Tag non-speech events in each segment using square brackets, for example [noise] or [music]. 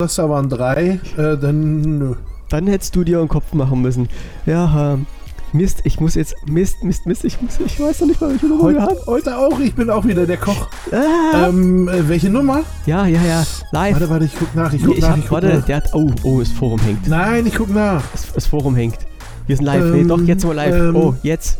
das da waren drei, äh, dann nö. Dann hättest du dir einen Kopf machen müssen. Ja, ähm, Mist, ich muss jetzt. Mist, Mist, Mist, ich muss. Ich weiß noch nicht mal, welche Nummer wir haben. Heute, heute auch, ich bin auch wieder der Koch. Ah, Ähm, äh, welche Nummer? ja, ja, ja. Live. Warte, warte, ich guck nach, ich Nee, guck ich nach, hab, ich guck warte, nach. der hat. Oh, oh, das Forum hängt. Nein, ich guck nach. Das, das Forum hängt. Wir sind live. nee, Ähm, doch, jetzt sind wir live. ähm, oh, jetzt.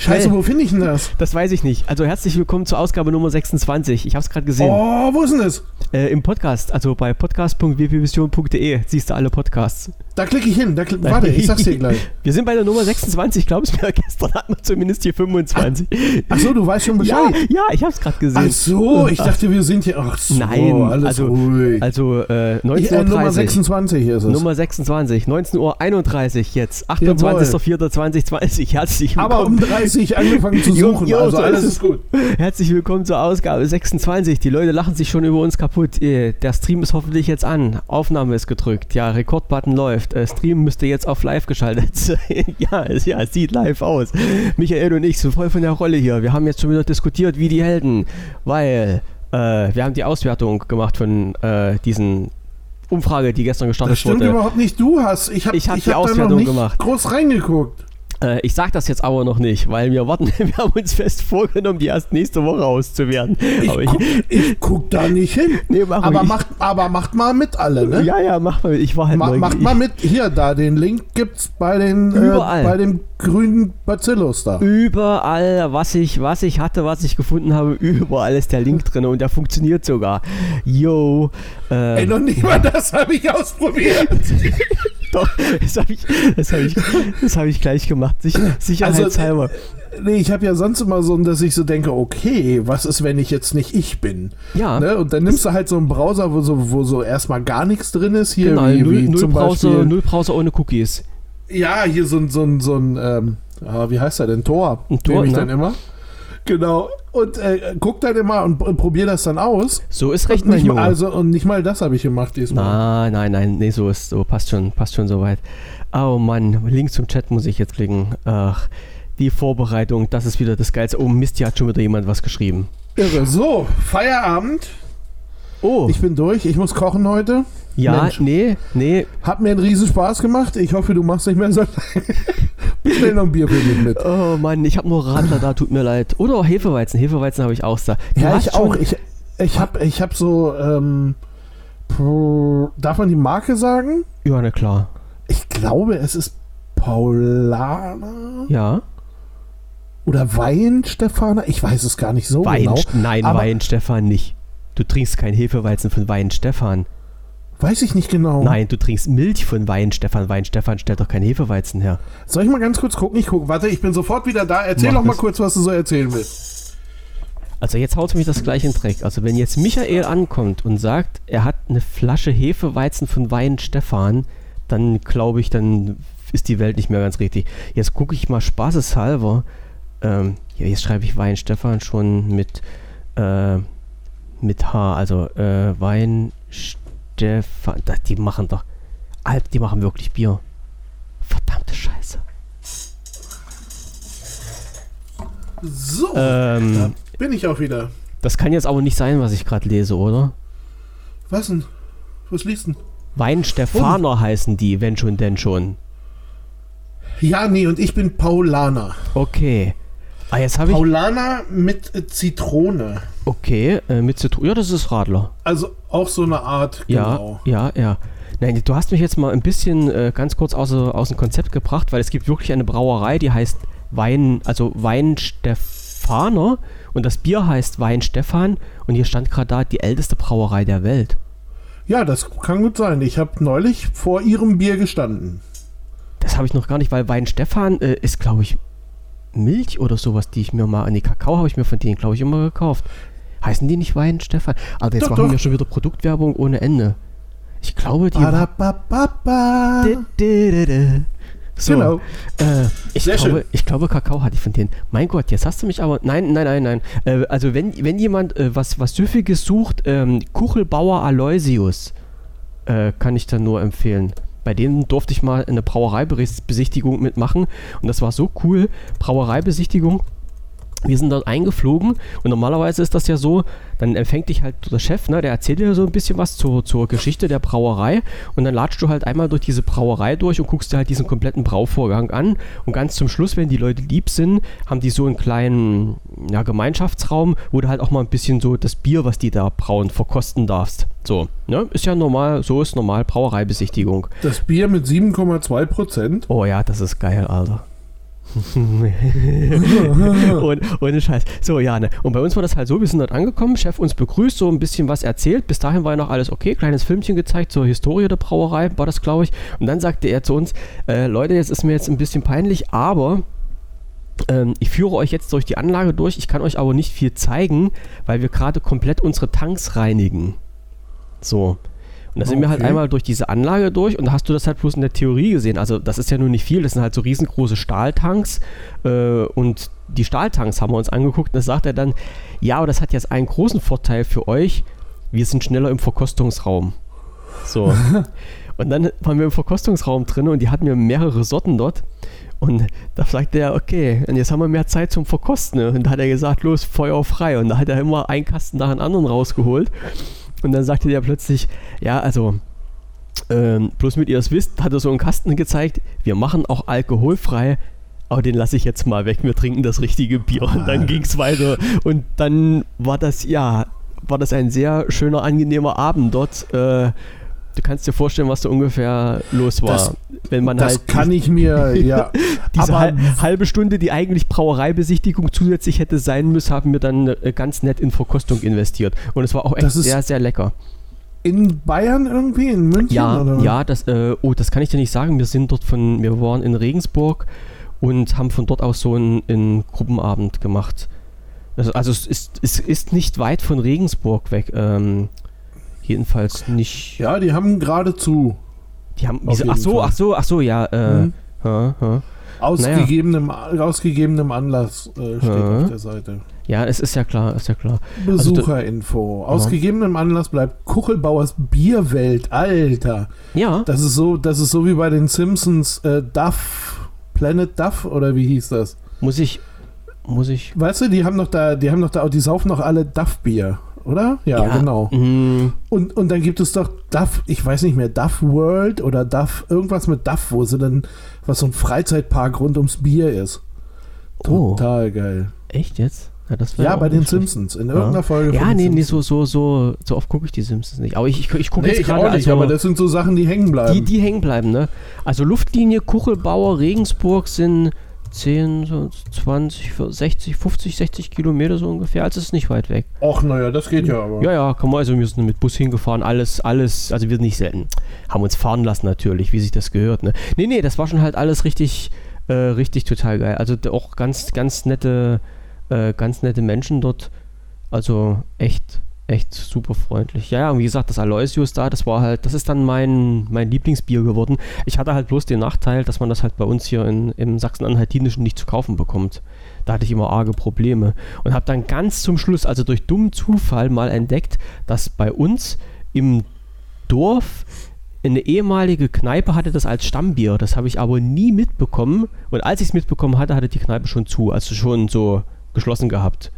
Scheiße, wo finde ich denn das? Das weiß ich nicht. Also herzlich willkommen zur Ausgabe Nummer 26. Ich habe es gerade gesehen. Oh, wo ist denn das? Äh, Im Podcast, also bei podcast.wpvision.de siehst du alle Podcasts. Da klicke ich hin. Da klick, warte, ich sag's dir gleich. [laughs] Wir sind bei der Nummer 26, glaubst du mir, [laughs] gestern hatten wir zumindest hier 25. Ach so, du weißt schon [laughs] ja, Bescheid. ja, ich habe es gerade gesehen. Ach so, ich dachte, wir sind hier. Ach so, Nein, alles also- ruhig. Also äh, 19.30 Hier, äh, Nummer Uhr. 26 ist es. Nummer 26, 19.31 Uhr jetzt, Jawohl. 28.04.2020. Herzlich willkommen. Aber um 30 angefangen zu [laughs] Jo, suchen, jo, also so alles ist gut. Herzlich willkommen zur Ausgabe 26. Die Leute lachen sich schon über uns kaputt. Der Stream ist hoffentlich jetzt an. Aufnahme ist gedrückt. Ja, Rekordbutton läuft. Äh, Stream müsste jetzt auf live geschaltet sein. [laughs] ja, es, ja, es sieht live aus. Michael und ich sind voll von der Rolle hier. Wir haben jetzt schon wieder diskutiert wie die Helden, weil äh, wir haben die Auswertung gemacht von äh, diesen Umfrage, die gestern gestartet Das stimmt wurde. überhaupt nicht. Du hast. Ich habe Ich hab ich die hab da noch Auswertung nicht gemacht. groß reingeguckt. Äh, ich sag das jetzt aber noch nicht, weil wir warten, [laughs] wir haben uns fest vorgenommen, die erst nächste Woche auszuwerten. Ich, aber guck, ich guck da nicht hin. [laughs] nee, mach Aber macht, aber macht mal mit alle, ne? Ja, ja, mach mal. Ich war halt Ma, macht mal mit. Hier, da, den Link gibt's bei den Überall. Äh, bei dem grünen Bacillus da. Überall, was ich, was ich hatte, was ich gefunden habe, überall ist der Link drin und der funktioniert sogar. Yo, äh, Ey, noch nicht mal das habe ich ausprobiert. [laughs] [laughs] doch, das habe ich, das habe ich, das habe ich gleich gemacht. Also, Sicher, sicherheitshalber. Nee, ich habe ja sonst immer so, dass ich so denke, okay, was ist, wenn ich jetzt nicht ich bin? ja, Ne? Und dann nimmst du halt so einen Browser, wo so, wo so erstmal gar nichts drin ist. Hier genau, wie, null, wie null, Browser, Beispiel. null Browser ohne Cookies. Ja, hier so ein, so ein, so ein ähm, ah, wie heißt er denn? Tor. Ein Tor, Nehme ich ne? dann immer. Genau. Und äh, guck dann immer und, und probier das dann aus. So ist recht, und, mein nicht mal, Junge. also, und nicht mal das habe ich gemacht diesmal. Nein, nein, nein, nee, so ist, so passt schon, passt schon soweit. Oh Mann, Link zum Chat muss ich jetzt klicken. Ach, die Vorbereitung, das ist wieder das Geilste. Oh Mist, hier hat schon wieder jemand was geschrieben. Irre. So, Feierabend. Oh, Ich bin durch. Ich muss kochen heute. ja, Mensch. nee, nee. Hat mir einen riesen Spaß gemacht. Ich hoffe, du machst nicht mehr so. [laughs] Bestell noch ein Bier für mich mit. Oh Mann, ich habe nur Radler da, tut mir leid. Oder Hefeweizen, Hefeweizen habe ich auch da. Du Ja, ich auch. Ich, ich habe ich hab so. Ähm, darf man die Marke sagen? Ja, na klar. Ich glaube, es ist Paulaner Ja. oder Wein Stefana. Ich weiß es gar nicht so Wein, genau. nein, aber- Wein Stefan nicht. Du trinkst kein Hefeweizen von Wein Stefan. Weiß ich nicht genau. Nein, du trinkst Milch von Wein Stefan. Wein Stefan stellt doch kein Hefeweizen her. Soll ich mal ganz kurz gucken? Ich gucke. Warte, ich bin sofort wieder da. Erzähl Mach doch mal kurz, was du so erzählen willst. Also jetzt haut mich das gleich in den Dreck. Also wenn jetzt Michael ankommt und sagt, er hat eine Flasche Hefeweizen von Wein Stefan, dann glaube ich, dann ist die Welt nicht mehr ganz richtig. Jetzt gucke ich mal spaßeshalber. Ähm, ja, jetzt schreibe ich Wein Stefan schon mit, äh, mit H. Also äh, Wein Stefan. Da, die machen doch. Alp, die machen wirklich Bier. Verdammte Scheiße. So, Ähm, da bin ich auch wieder. Das kann jetzt aber nicht sein, was ich gerade lese, oder? Was denn? Was liest denn? Weinstefaner heißen die, wenn schon, denn schon. Ja, nee, und ich bin Paulaner. Okay. Ah, jetzt habe ich. Paulaner mit Zitrone. Okay, äh, mit Zitrone. Ja, das ist Radler. Also auch so eine Art, Ja, genau. ja, ja. Nein, du hast mich jetzt mal ein bisschen äh, ganz kurz aus, aus dem Konzept gebracht, weil es gibt wirklich eine Brauerei, die heißt Wein, also Weinstefaner und das Bier heißt Wein Stefan und hier stand gerade da die älteste Brauerei der Welt. Ja, das kann gut sein. Ich habe neulich vor ihrem Bier gestanden. Das habe ich noch gar nicht, weil Wein Stefan äh, ist, glaube ich, Milch oder sowas, die ich mir mal, nee, Kakao habe ich mir von denen, glaube ich, immer gekauft. Heißen die nicht Wein Stefan? Aber jetzt Doch, machen doch. wir schon wieder Produktwerbung ohne Ende. Ich glaube, die... Ba-da-ba-ba-ba. So, Genau. äh, ich, Sehr glaube, schön. ich glaube, Kakao hatte ich von denen. Mein Gott, jetzt hast du mich aber. Nein, nein, nein, nein. Äh, also, wenn, wenn jemand äh, was, was Süffiges sucht, ähm, Kuchelbauer Aloysius äh, kann ich dann nur empfehlen. Bei denen durfte ich mal eine Brauereibesichtigung mitmachen und das war so cool. Brauereibesichtigung. Wir sind dort eingeflogen und normalerweise ist das ja so, dann empfängt dich halt der Chef, ne, der erzählt dir so ein bisschen was zur, zur Geschichte der Brauerei und dann latschst du halt einmal durch diese Brauerei durch und guckst dir halt diesen kompletten Brauvorgang an und ganz zum Schluss, wenn die Leute lieb sind, haben die so einen kleinen ja, Gemeinschaftsraum, wo du halt auch mal ein bisschen so das Bier, was die da brauen, verkosten darfst. So, ne, ist ja normal, so ist normal Brauereibesichtigung. Das Bier mit 7,2 Prozent. Oh ja, das ist geil, Alter. [laughs] und, ohne Scheiß. So, ja. Und bei uns war das halt so, wir sind dort angekommen, Chef uns begrüßt, so ein bisschen was erzählt. Bis dahin war ja noch alles okay, kleines Filmchen gezeigt zur Historie der Brauerei, war das, glaube ich. Und dann sagte er zu uns, äh, Leute, jetzt ist mir jetzt ein bisschen peinlich, aber ähm, ich führe euch jetzt durch die Anlage durch. Ich kann euch aber nicht viel zeigen, weil wir gerade komplett unsere Tanks reinigen. So. Und da sind wir halt einmal durch diese Anlage durch und da hast du das halt bloß in der Theorie gesehen. Also das ist ja nur nicht viel, das sind halt so riesengroße Stahltanks äh, und die Stahltanks haben wir uns angeguckt und da sagt er dann, ja, aber das hat jetzt einen großen Vorteil für euch, wir sind schneller im Verkostungsraum. So. [laughs] und dann waren wir im Verkostungsraum drin und die hatten wir mehrere Sorten dort. Und da sagte er, okay, und jetzt haben wir mehr Zeit zum Verkosten. Und da hat er gesagt, los, Feuer frei. Und da hat er immer einen Kasten nach dem anderen rausgeholt. Und dann sagte der plötzlich, ja, also, ähm, bloß mit ihr es wisst, hat er so einen Kasten gezeigt, wir machen auch alkoholfrei, aber den lasse ich jetzt mal weg, wir trinken das richtige Bier. Und dann ging es weiter. Und dann war das, ja, war das ein sehr schöner, angenehmer Abend dort. Äh, du kannst dir vorstellen, was da ungefähr los war. Das, wenn man das halt kann ich mir, [laughs] ja. diese Aber- hal halbe Stunde, die eigentlich Brauereibesichtigung zusätzlich hätte sein müssen, haben wir dann äh, ganz nett in Verkostung investiert. Und es war auch echt sehr, sehr lecker. In Bayern irgendwie, in München? Ja, oder? ja, das, äh, oh, das kann ich dir nicht sagen. Wir sind dort von, wir waren in Regensburg und haben von dort aus so einen, einen Gruppenabend gemacht. Also, also es, ist, es ist nicht weit von Regensburg weg. Ähm, jedenfalls nicht. Ja, die haben geradezu. Die haben, wieso, ach so, Fall. ach so, ach so, ja. Äh, Mhm. ha, ha. Aus, Naja. gegebenem, aus gegebenem Anlass äh, steht Ja. auf der Seite. Ja, es ist ja klar, ist ja klar. Besucherinfo. Aus Ja. gegebenem Anlass bleibt Kuchelbauers Bierwelt. Alter. Ja, Das ist so, das ist so wie bei den Simpsons äh, Duff. Planet Duff oder wie hieß das? muss ich, muss ich. Weißt du, die haben doch da, die haben doch da, die saufen doch alle Duff-Bier, oder? Ja, genau. mh, Und, und dann gibt es doch Duff, ich weiß nicht mehr, Duff World oder Duff, irgendwas mit Duff, wo sie dann, was so ein Freizeitpark rund ums Bier ist. Oh. Total geil. echt jetzt? Ja, Ja, bei den schlecht. Simpsons, in irgendeiner Folge. Ja, von den nee, nee, so, so, so, so oft gucke ich die Simpsons nicht. Aber ich, ich, ich gucke Nee, jetzt ich gerade, also, aber das sind so Sachen, die hängen bleiben. die, die hängen bleiben, ne? Also Luftlinie Kuchelbauer, Regensburg sind 10, so 20, 60, 50, 60 Kilometer so ungefähr. Also es ist nicht weit weg. Och, naja, das geht ja aber. Ja, ja, komm mal, also wir sind mit Bus hingefahren, alles, alles, also wir sind nicht selten. Haben uns fahren lassen natürlich, wie sich das gehört, ne? Nee, nee, das war schon halt alles richtig, äh, richtig total geil. Also auch ganz, ganz nette, äh, ganz nette Menschen dort. Also echt, echt super freundlich. Ja, ja, und wie gesagt, das Aloysius da, das war halt, das ist dann mein, mein Lieblingsbier geworden. Ich hatte halt bloß den Nachteil, dass man das halt bei uns hier in, im Sachsen-Anhaltinischen nicht zu kaufen bekommt. Da hatte ich immer arge Probleme. Und habe dann ganz zum Schluss, also durch dummen Zufall, mal entdeckt, dass bei uns im Dorf eine ehemalige Kneipe hatte das als Stammbier. Das habe ich aber nie mitbekommen. Und als ich es mitbekommen hatte, hatte die Kneipe schon zu, also schon so geschlossen gehabt.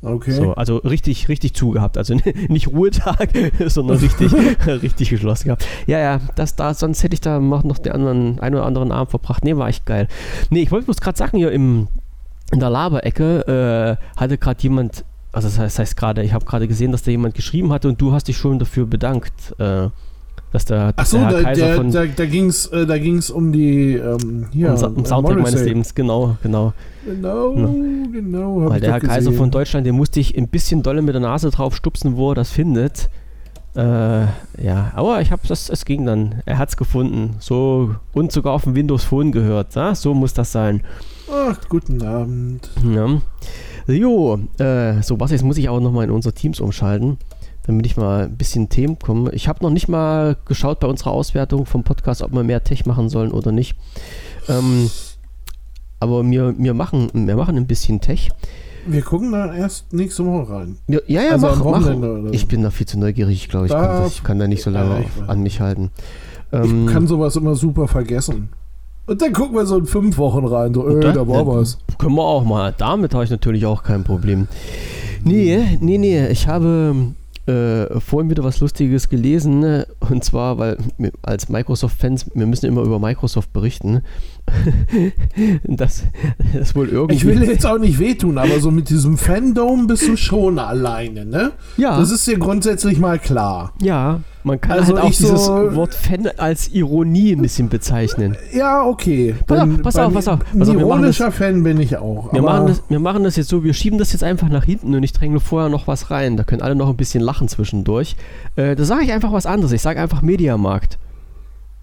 Okay. So, also richtig, richtig zugehabt. Also [laughs] nicht Ruhetag, [laughs] sondern richtig, [laughs] richtig geschlossen gehabt. Ja, ja, das da, sonst hätte ich da noch den anderen, einen oder anderen Abend verbracht. Nee, war echt geil. Nee, ich wollte bloß gerade sagen, hier im, in der Laberecke äh, hatte gerade jemand, also das heißt, das heißt gerade, ich habe gerade gesehen, dass da jemand geschrieben hatte und du hast dich schon dafür bedankt, äh, dass der, Ach so, der da, Kaiser der, von da, da ging es äh, da ging's um die ähm, hier, um, um äh, Soundtrack meines Morrissey. Lebens, genau, genau. Genau, genau. hab Weil der Herr Kaiser von Deutschland, den musste ich ein bisschen dolle mit der Nase drauf stupsen, wo er das findet. Äh, ja, aber ich habe das, es ging dann. Er hat es gefunden. So und sogar auf dem Windows Phone gehört. Ja? So muss das sein. Ach, guten Abend. Ja. Jo, äh, so was jetzt muss ich auch nochmal in unsere Teams umschalten, damit ich mal ein bisschen Themen komme. Ich habe noch nicht mal geschaut bei unserer Auswertung vom Podcast, ob wir mehr Tech machen sollen oder nicht. Ähm, aber wir, wir, machen, wir machen ein bisschen Tech. Wir gucken da erst nächste Woche rein. Ja, ja, ja Also mach, mach. So. Ich bin da viel zu neugierig, ich glaube, ich, Da- kann das- ich kann da nicht so Ja, lange ich auf, an mich halten. Ich Ähm, kann sowas immer super vergessen. Und dann gucken wir so in fünf Wochen rein. So, äh, Da- da war was. Können wir auch mal. Damit habe ich natürlich auch kein Problem. Nee, nee, nee. Ich habe äh, vorhin wieder was Lustiges gelesen. ne? Und zwar, weil wir als Microsoft-Fans, wir müssen immer über Microsoft berichten. [laughs] das, das wohl irgendwie. Ich will jetzt auch nicht wehtun, aber so mit diesem Fandom bist du schon alleine, ne? Ja. Das ist dir grundsätzlich mal klar. Ja, man kann Also halt auch dieses so- Wort Fan als Ironie ein bisschen bezeichnen. Ja, okay. Pass auf, pass auf, pass auf. Ein Pass auf, machen ironischer Fan bin ich auch. Wir machen, das, wir machen das jetzt so, wir schieben das jetzt einfach nach hinten und ich dränge vorher noch was rein. Da können alle noch ein bisschen lachen zwischendurch. Äh, da sage ich einfach was anderes. Ich sage einfach Mediamarkt.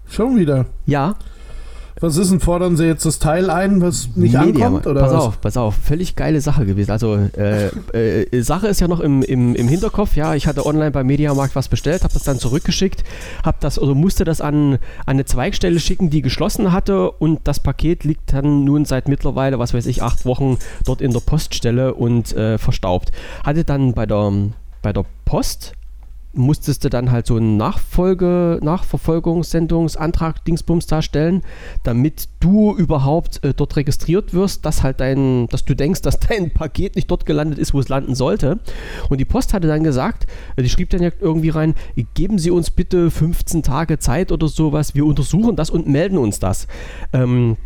Schon wieder. Ja, Was ist denn, fordern sie jetzt das Teil ein, was nicht ankommt? Mediamarkt. Oder pass was? auf, pass auf. Völlig geile Sache gewesen. Also, äh, äh, Sache ist ja noch im, im, im Hinterkopf. Ja, ich hatte online beim Mediamarkt was bestellt, habe das dann zurückgeschickt, habe das oder musste das an, an eine Zweigstelle schicken, die geschlossen hatte und das Paket liegt dann nun seit mittlerweile, was weiß ich, acht Wochen dort in der Poststelle und äh, verstaubt. Hatte dann bei der, bei der Post musstest du dann halt so einen Nachfolge, Nachverfolgungssendungsantrag Dingsbums darstellen, damit du überhaupt äh, dort registriert wirst, dass halt dein, dass du denkst, dass dein [laughs] Paket nicht dort gelandet ist, wo es landen sollte. Und die Post hatte dann gesagt, äh, die schrieb dann ja irgendwie rein, geben Sie uns bitte 15 Tage Zeit oder sowas, wir untersuchen das und melden uns das. Ähm,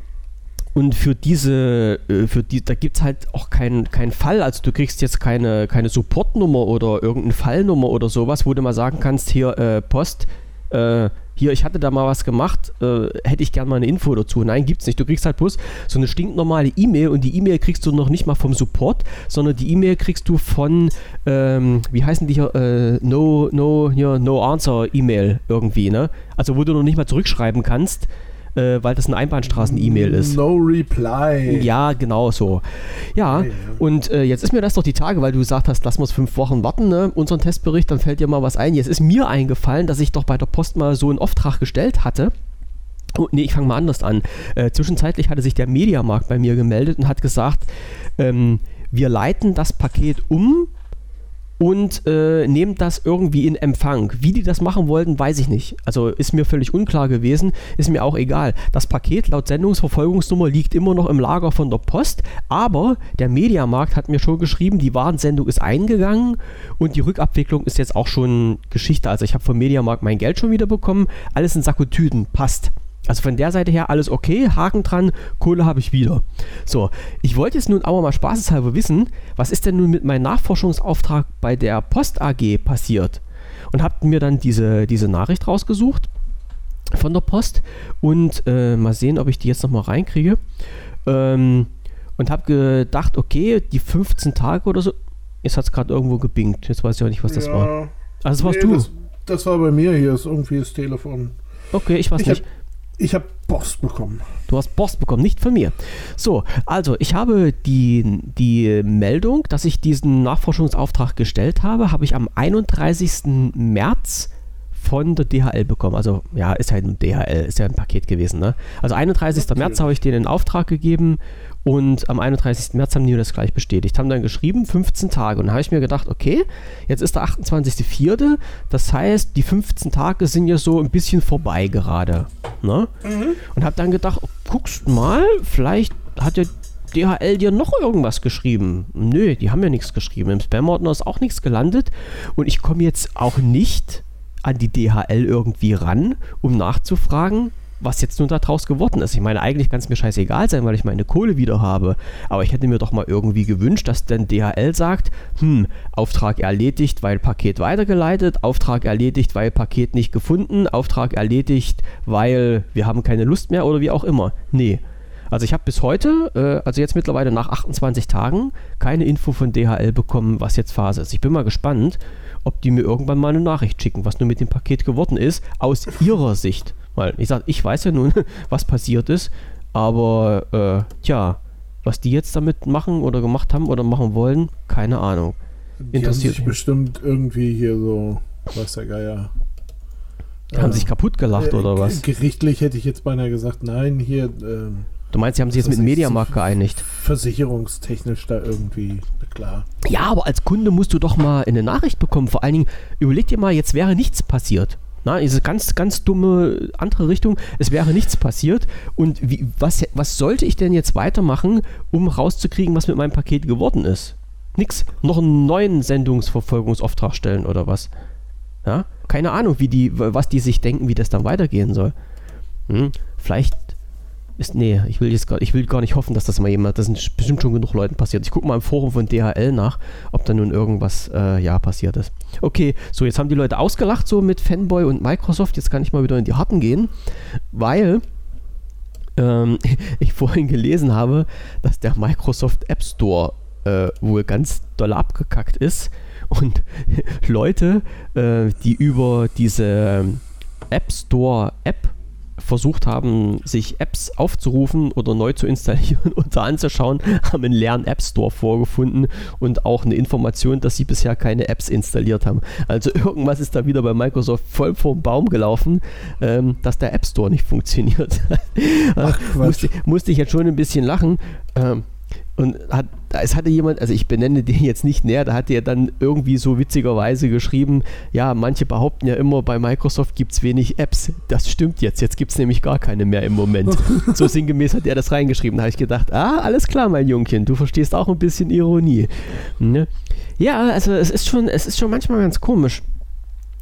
und für diese, äh, für die, da gibt es halt auch keinen keinen Fall. Also du kriegst jetzt keine, keine Supportnummer oder irgendeine Fallnummer oder sowas, wo du mal sagen kannst, hier äh, Post, äh, hier, ich hatte da mal was gemacht, äh, hätte ich gern mal eine Info dazu. Nein, gibt's nicht. Du kriegst halt bloß so eine stinknormale E-Mail und die E-Mail kriegst du noch nicht mal vom Support, sondern die E-Mail kriegst du von, ähm, wie heißen die hier, äh, No, No, hier, No Answer E-Mail irgendwie, ne? Also wo du noch nicht mal zurückschreiben kannst, äh, weil das eine Einbahnstraßen-E-Mail ist. No reply. Ja, genau so. Ja, ja. und äh, jetzt ist mir das doch die Tage, weil du gesagt hast, lass uns fünf Wochen warten, ne, unseren Testbericht, dann fällt dir mal was ein. Jetzt ist mir eingefallen, dass ich doch bei der Post mal so einen Auftrag gestellt hatte. Oh, nee, ich fange mal anders an. Äh, zwischenzeitlich hatte sich der Mediamarkt bei mir gemeldet und hat gesagt, ähm, wir leiten das Paket um und äh, nehmen das irgendwie in Empfang. Wie die das machen wollten, weiß ich nicht. Also ist mir völlig unklar gewesen, ist mir auch egal. Das Paket laut Sendungsverfolgungsnummer liegt immer noch im Lager von der Post, aber der Mediamarkt hat mir schon geschrieben, die Warensendung ist eingegangen und die Rückabwicklung ist jetzt auch schon Geschichte. Also ich habe vom Mediamarkt mein Geld schon wieder bekommen, alles in Sack passt. Also von der Seite her alles okay, Haken dran, Kohle habe ich wieder. So, ich wollte jetzt nun aber mal spaßeshalber wissen, was ist denn nun mit meinem Nachforschungsauftrag bei der Post AG passiert? Und habe mir dann diese, diese Nachricht rausgesucht von der Post und äh, mal sehen, ob ich die jetzt nochmal reinkriege. Ähm, und habe gedacht, okay, die 15 Tage oder so, jetzt hat es gerade irgendwo gebingt. Jetzt weiß ich auch nicht, was das Ja. war. Also das warst Nee, du. Das, das war bei mir hier, ist irgendwie das Telefon. okay, ich weiß Ich nicht. hab, ich habe Post bekommen. Du hast Post bekommen, nicht von mir. So, also ich habe die, die Meldung, dass ich diesen Nachforschungsauftrag gestellt habe, habe ich am 31. März von der DHL bekommen. Also ja, ist halt ein DHL, ist ja ein Paket gewesen. Ne? Also 31. März Natürlich. habe ich denen in Auftrag gegeben und am 31. März haben die mir das gleich bestätigt. Haben dann geschrieben, 15 Tage. Und da habe ich mir gedacht, okay, jetzt ist der 28.04. Das heißt, die 15 Tage sind ja so ein bisschen vorbei gerade. Ne? Und habe dann gedacht, oh, guckst mal, vielleicht hat ja DHL dir noch irgendwas geschrieben. Nö, die haben ja nichts geschrieben. Im Spam-Ordner ist auch nichts gelandet. Und ich komme jetzt auch nicht an die DHL irgendwie ran, um nachzufragen, was jetzt nun daraus geworden ist. Ich meine, eigentlich kann es mir scheißegal sein, weil ich meine Kohle wieder habe. Aber ich hätte mir doch mal irgendwie gewünscht, dass dann DHL sagt, hm, Auftrag erledigt, weil Paket weitergeleitet, Auftrag erledigt, weil Paket nicht gefunden, Auftrag erledigt, weil wir haben keine Lust mehr oder wie auch immer. Nee. Also ich habe bis heute, äh, also jetzt mittlerweile nach 28 Tagen, keine Info von DHL bekommen, was jetzt Phase ist. Ich bin mal gespannt, ob die mir irgendwann mal eine Nachricht schicken, was nun mit dem Paket geworden ist, aus ihrer Sicht. Weil ich sage, ich weiß ja nun, [laughs] was passiert ist, aber äh, tja, was die jetzt damit machen oder gemacht haben oder machen wollen, keine Ahnung. Die haben Interessiert sich mich. bestimmt irgendwie hier so, weiß der Geier. Haben äh, sich kaputt gelacht äh, oder was? Gerichtlich hätte ich jetzt beinahe gesagt, nein, hier ähm, Du meinst, sie haben sich jetzt mit Mediamarkt geeinigt? versicherungstechnisch da irgendwie, klar. Ja, aber als Kunde musst du doch mal eine Nachricht bekommen. Vor allen Dingen, überleg dir mal, jetzt wäre nichts passiert. Na, diese ganz, ganz dumme andere Richtung. Es wäre nichts passiert. Und wie, was, was sollte ich denn jetzt weitermachen, um rauszukriegen, was mit meinem Paket geworden ist? Nix. Noch einen neuen Sendungsverfolgungsauftrag stellen oder was? Ja? Keine Ahnung, wie die, was die sich denken, wie das dann weitergehen soll. Hm? Vielleicht ist, nee, ich will jetzt gar, ich will gar nicht hoffen, dass das mal jemand, das sind bestimmt schon genug Leuten passiert. Ich gucke mal im Forum von DHL nach, ob da nun irgendwas äh, ja passiert ist. Okay, so jetzt haben die Leute ausgelacht so mit Fanboy und Microsoft. Jetzt kann ich mal wieder in die Harten gehen, weil ähm, [laughs] ich vorhin gelesen habe, dass der Microsoft App Store äh, wohl ganz doll abgekackt ist und [laughs] Leute, äh, die über diese App Store App versucht haben, sich Apps aufzurufen oder neu zu installieren [laughs] und da anzuschauen, haben einen leeren App Store vorgefunden und auch eine Information, dass sie bisher keine Apps installiert haben. Also [laughs] irgendwas ist da wieder bei Microsoft voll vom Baum gelaufen, ähm, dass der App Store nicht [laughs] funktioniert. Ach, musste, musste, ich jetzt schon ein bisschen lachen. Ähm, und hat, es hatte jemand, also ich benenne den jetzt nicht näher, da hat er dann irgendwie so witzigerweise geschrieben, ja, manche behaupten ja immer, bei Microsoft gibt es wenig Apps. Das stimmt jetzt, jetzt gibt es nämlich gar keine mehr im Moment. [laughs] so sinngemäß hat er das reingeschrieben. Da habe ich gedacht, ah, alles klar, mein Jungchen, du verstehst auch ein bisschen Ironie. Ne? Ja, also es ist schon, es ist schon manchmal ganz komisch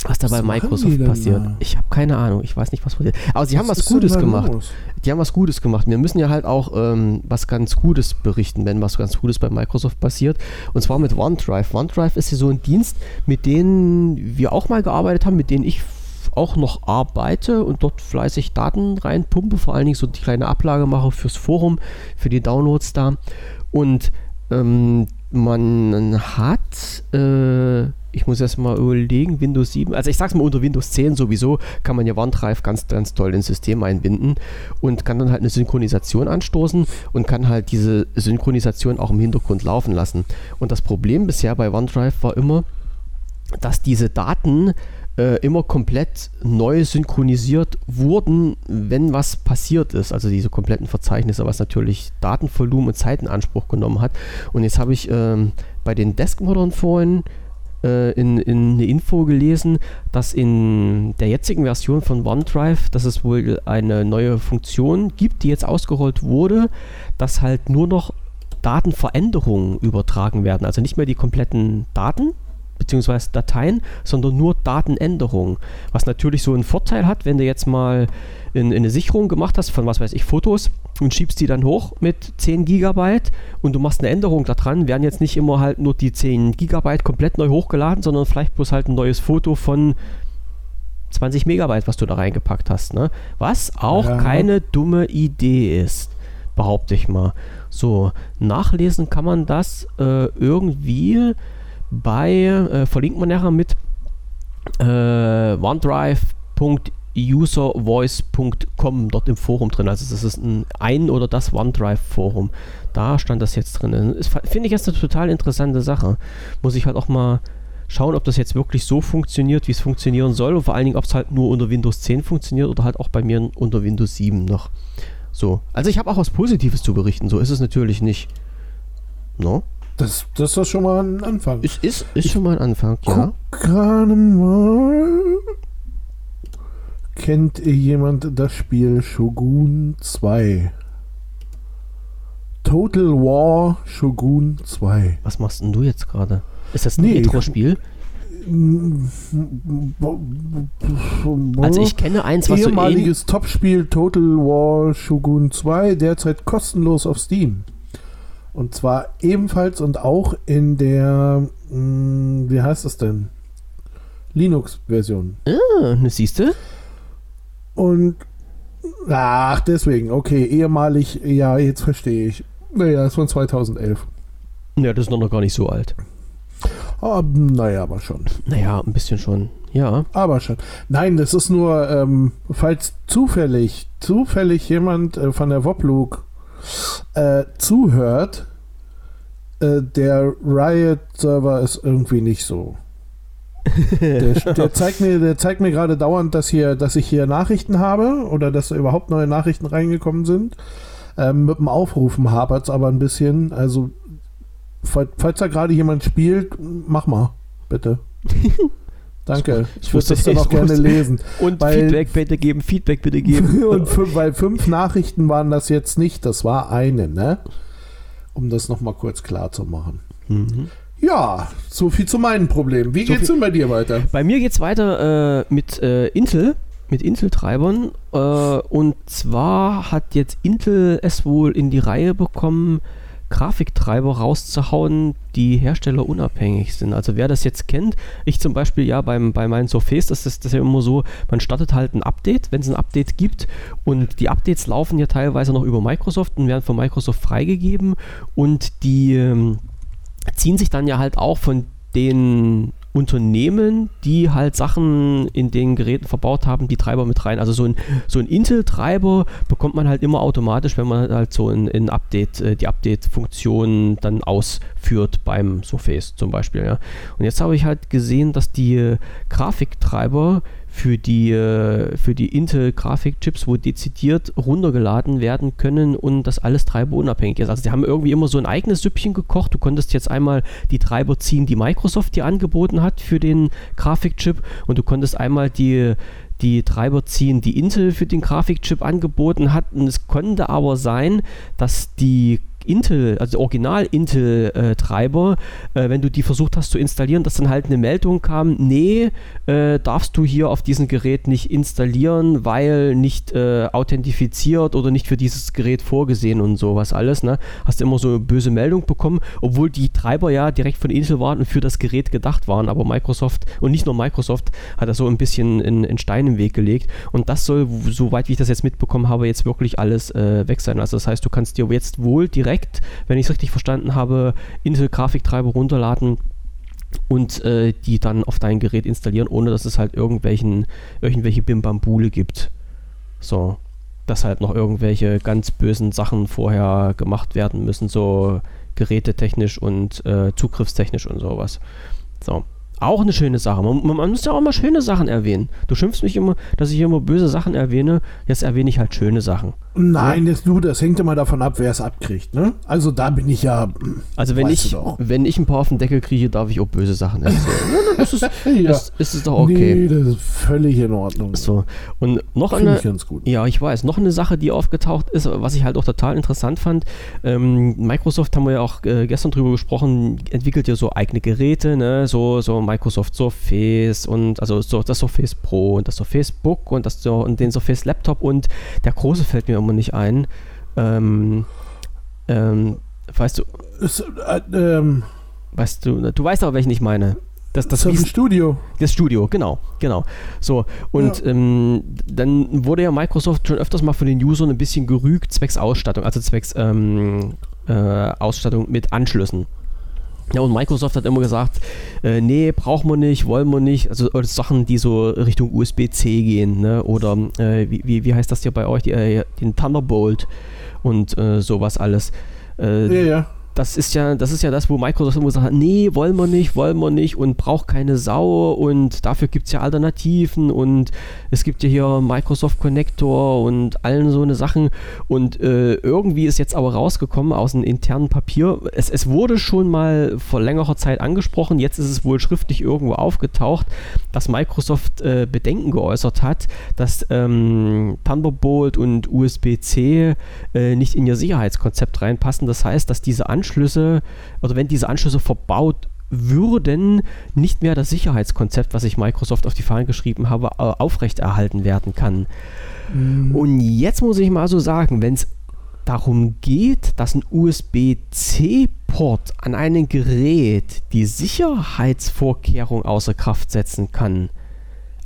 was da bei Microsoft passiert. Da? Ich habe keine Ahnung, ich weiß nicht, was passiert. Aber sie was haben was Gutes gemacht. Los? Die haben was Gutes gemacht. Wir müssen ja halt auch ähm, was ganz Gutes berichten, wenn was ganz Gutes bei Microsoft passiert. Und zwar mit OneDrive. OneDrive ist ja so ein Dienst, mit dem wir auch mal gearbeitet haben, mit dem ich auch noch arbeite und dort fleißig Daten reinpumpe, vor allen Dingen so die kleine Ablage mache fürs Forum, für die Downloads da. Und ähm, man hat äh, ich muss erst mal überlegen, Windows 7, also ich sag's mal unter Windows 10 sowieso, kann man ja OneDrive ganz, ganz toll ins System einbinden und kann dann halt eine Synchronisation anstoßen und kann halt diese Synchronisation auch im Hintergrund laufen lassen. Und das Problem bisher bei OneDrive war immer, dass diese Daten äh, immer komplett neu synchronisiert wurden, wenn was passiert ist. Also diese kompletten Verzeichnisse, was natürlich Datenvolumen und Zeit in Anspruch genommen hat. Und jetzt habe ich ähm, bei den Deskmodern vorhin äh, in, in eine Info gelesen, dass in der jetzigen Version von OneDrive, dass es wohl eine neue Funktion gibt, die jetzt ausgerollt wurde, dass halt nur noch Datenveränderungen übertragen werden. Also nicht mehr die kompletten Daten, beziehungsweise Dateien, sondern nur Datenänderungen. Was natürlich so einen Vorteil hat, wenn du jetzt mal in, in eine Sicherung gemacht hast von was weiß ich, Fotos und schiebst die dann hoch mit 10 GB und du machst eine Änderung daran, werden jetzt nicht immer halt nur die 10 GB komplett neu hochgeladen, sondern vielleicht bloß halt ein neues Foto von 20 Megabyte, was du da reingepackt hast. Ne? Was auch ja. keine dumme Idee ist, behaupte ich mal. So, nachlesen kann man das äh, irgendwie bei, äh, verlinkt man nachher mit äh, OneDrive.uservoice.com dort im Forum drin. Also das ist ein, ein oder das OneDrive-Forum. Da stand das jetzt drin. Finde ich jetzt eine total interessante Sache. Muss ich halt auch mal schauen, ob das jetzt wirklich so funktioniert, wie es funktionieren soll und vor allen Dingen, ob es halt nur unter Windows 10 funktioniert oder halt auch bei mir unter Windows 7 noch. So. Also ich habe auch was Positives zu berichten, so ist es natürlich nicht. No? Das, das ist schon mal ein Anfang. Es ist, ist schon mal ein Anfang, ja. Gerade mal. Kennt jemand das Spiel Shogun 2? Total War Shogun 2. Was machst denn du jetzt gerade? Ist das ein nee, Retro-Spiel? Also ich kenne eins, was Ehemaliges so Topspiel Total War Shogun 2, derzeit kostenlos auf Steam. Und zwar ebenfalls und auch in der, mh, hm, wie heißt das denn? Linux-Version. Ah, ne, siehst du? Und, ach, deswegen, okay, ehemalig, ja, jetzt verstehe ich. Naja, ist von 2011. Ja, das ist noch gar nicht so alt. Oh, naja, aber schon. Naja, ein bisschen schon, ja. Aber schon. Nein, das ist nur, ähm, falls zufällig, zufällig jemand äh, von der Woblug äh, zuhört, äh, der Riot-Server ist irgendwie nicht so. Der, [laughs] der, zeigt mir, der zeigt mir gerade dauernd, dass hier, dass ich hier Nachrichten habe oder dass überhaupt neue Nachrichten reingekommen sind. Ähm, mit dem Aufrufen hapert es aber ein bisschen. Also, falls, falls da gerade jemand spielt, mach mal, bitte. [laughs] Danke. Ich würde das dann auch gerne lesen. [laughs] Und Feedback bitte geben, Feedback bitte geben. und fünf, weil fünf Nachrichten waren das jetzt nicht, das war eine, ne? Um das nochmal kurz klar zu machen. Mhm. Ja, so viel zu meinen Problemen. Wie so geht's denn bei dir weiter? Bei mir geht's weiter äh, mit äh, Intel, mit Intel-Treibern. Äh, und zwar hat jetzt Intel es wohl in die Reihe bekommen, Grafiktreiber rauszuhauen, die herstellerunabhängig sind. Also wer das jetzt kennt, ich zum Beispiel ja beim, bei meinen Surface, das ist das ja immer so, man startet halt ein Update, wenn es ein Update gibt und die Updates laufen ja teilweise noch über Microsoft und werden von Microsoft freigegeben und die ähm, ziehen sich dann ja halt auch von den Unternehmen, die halt Sachen in den Geräten verbaut haben, die Treiber mit rein. Also so ein, so ein Intel-Treiber bekommt man halt immer automatisch, wenn man halt so ein, ein Update, äh, die Update-Funktion dann ausführt beim Surface zum Beispiel. Ja. Und jetzt habe ich halt gesehen, dass die Grafiktreiber für die, äh, für die Intel-Grafikchips, wo dezidiert runtergeladen werden können und das alles treiberunabhängig ist. Also die haben irgendwie immer so ein eigenes Süppchen gekocht. Du konntest jetzt einmal die Treiber ziehen, die Microsoft dir angeboten hat für den Grafikchip und du konntest einmal die die Treiber ziehen, die Intel für den Grafikchip angeboten hat. Und es konnte aber sein, dass die Intel, also Original-Intel-Treiber, äh, wenn du die versucht hast zu installieren, dass dann halt eine Meldung kam, nee, äh, darfst du hier auf diesem Gerät nicht installieren, weil nicht äh, authentifiziert oder nicht für dieses Gerät vorgesehen und sowas alles. Ne? Hast du immer so eine böse Meldung bekommen, obwohl die Treiber ja direkt von Intel waren und für das Gerät gedacht waren, aber Microsoft und nicht nur Microsoft hat da so ein bisschen einen Stein im Weg gelegt und das soll, soweit wie ich das jetzt mitbekommen habe, jetzt wirklich alles äh, weg sein. Also das heißt, du kannst dir jetzt wohl direkt direkt, wenn ich es richtig verstanden habe, Intel-Grafiktreiber runterladen und äh, die dann auf dein Gerät installieren, ohne dass es halt irgendwelchen, irgendwelche Bimbambule gibt. So, dass halt noch irgendwelche ganz bösen Sachen vorher gemacht werden müssen, so gerätetechnisch und äh, zugriffstechnisch und sowas. So. Auch eine schöne Sache. Man, man, muss ja auch mal schöne Sachen erwähnen. Du schimpfst mich immer, dass ich immer böse Sachen erwähne. Jetzt erwähne ich halt schöne Sachen. Nein, das, du, das hängt immer davon ab, wer es abkriegt. Ne? Also da bin ich ja. Also wenn ich, wenn ich ein paar auf den Deckel kriege, darf ich auch böse Sachen erzählen. [laughs] das ist, [laughs] ja. das, ist es doch okay. Nee, das ist völlig in Ordnung. So. Und noch Find eine. Ich ganz gut. Ja, ich weiß. Noch eine Sache, die aufgetaucht ist, was ich halt auch total interessant fand. Ähm, Microsoft haben wir ja auch äh, gestern drüber gesprochen, entwickelt ja so eigene Geräte, ne? so, so Microsoft Surface und also so das Surface Pro und das Surface Book und, das, und den Surface Laptop und der große fällt mir immer nicht ein. Ähm, ähm, weißt du. Es, äh, ähm, weißt du, du weißt aber, welchen ich meine. Das, das, das Studio. Das Studio, genau, genau. So, und ja. ähm, dann wurde ja Microsoft schon öfters mal von den Usern ein bisschen gerügt, zwecks Ausstattung, also zwecks ähm, äh, Ausstattung mit Anschlüssen. Ja, und Microsoft hat immer gesagt, äh, nee, brauchen wir nicht, wollen wir nicht. Also Sachen, die so Richtung USB-C gehen, ne? Oder äh, wie, wie heißt das hier bei euch? Die, äh, den Thunderbolt und äh, sowas alles. Äh, ja, ja das ist ja, das ist ja das, wo Microsoft immer gesagt hat, nee, wollen wir nicht, wollen wir nicht und braucht keine Sau und dafür gibt es ja Alternativen und es gibt ja hier Microsoft Connector und allen so eine Sachen und äh, irgendwie ist jetzt aber rausgekommen aus einem internen Papier, es, es wurde schon mal vor längerer Zeit angesprochen, jetzt ist es wohl schriftlich irgendwo aufgetaucht, dass Microsoft äh, Bedenken geäußert hat, dass ähm, Thunderbolt und USB-C äh, nicht in ihr Sicherheitskonzept reinpassen. Das heißt, dass diese Anschlüsse Anschlüsse, also wenn diese Anschlüsse verbaut würden, nicht mehr das Sicherheitskonzept, was ich Microsoft auf die Fahnen geschrieben habe, äh, aufrechterhalten werden kann. Mhm. Und jetzt muss ich mal so sagen, wenn es darum geht, dass ein USB-C-Port an einem Gerät die Sicherheitsvorkehrung außer Kraft setzen kann.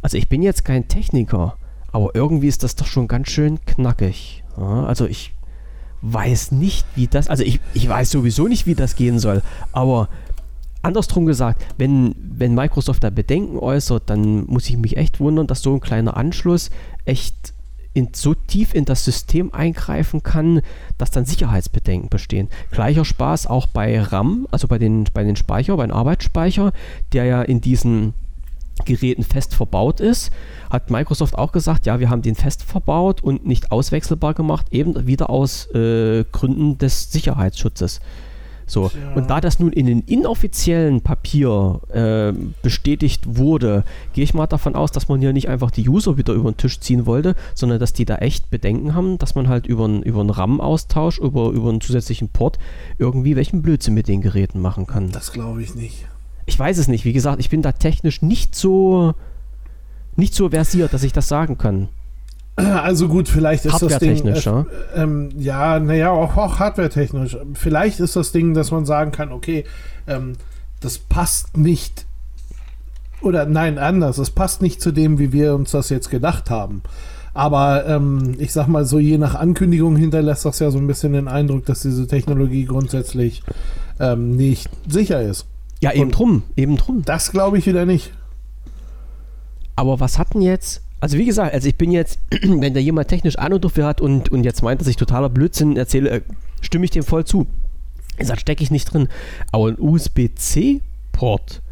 Also ich bin jetzt kein Techniker, aber irgendwie ist das doch schon ganz schön knackig. Ja, also ich weiß nicht, wie das, also ich, ich weiß sowieso nicht, wie das gehen soll, aber andersrum gesagt, wenn, wenn Microsoft da Bedenken äußert, dann muss ich mich echt wundern, dass so ein kleiner Anschluss echt in, so tief in das System eingreifen kann, dass dann Sicherheitsbedenken bestehen. Gleicher Spaß auch bei RAM, also bei den, bei den Speicher, bei den Arbeitsspeicher, der ja in diesen Geräten fest verbaut ist, hat Microsoft auch gesagt, ja, wir haben den fest verbaut und nicht auswechselbar gemacht, eben wieder aus äh, Gründen des Sicherheitsschutzes. So. Und da das nun in den inoffiziellen Papier äh, bestätigt wurde, gehe ich mal davon aus, dass man hier nicht einfach die User wieder über den Tisch ziehen wollte, sondern dass die da echt Bedenken haben, dass man halt über einen über einen RAM-Austausch, über, über einen zusätzlichen Port irgendwie welchen Blödsinn mit den Geräten machen kann. Das glaube ich nicht. Ich weiß es nicht. Wie gesagt, ich bin da technisch nicht so nicht so versiert, dass ich das sagen kann. Also gut, vielleicht ist das Ding. Äh, ja. Ähm, ja, naja, auch, auch hardware-technisch. Vielleicht ist das Ding, dass man sagen kann, okay, ähm, das passt nicht. Oder nein, anders. Es passt nicht zu dem, wie wir uns das jetzt gedacht haben. Aber ähm, ich sag mal so, je nach Ankündigung hinterlässt das ja so ein bisschen den Eindruck, dass diese Technologie grundsätzlich ähm, nicht sicher ist. Ja, eben Und- drum, eben drum. Das glaube ich wieder nicht. Aber was hat denn jetzt? Also wie gesagt, also ich bin jetzt, [clears throat] wenn da jemand technisch Ahnung dafür hat und, und jetzt meint, dass ich totaler Blödsinn erzähle, äh, stimme ich dem voll zu. Da stecke ich nicht drin. Aber ein USB-C-Port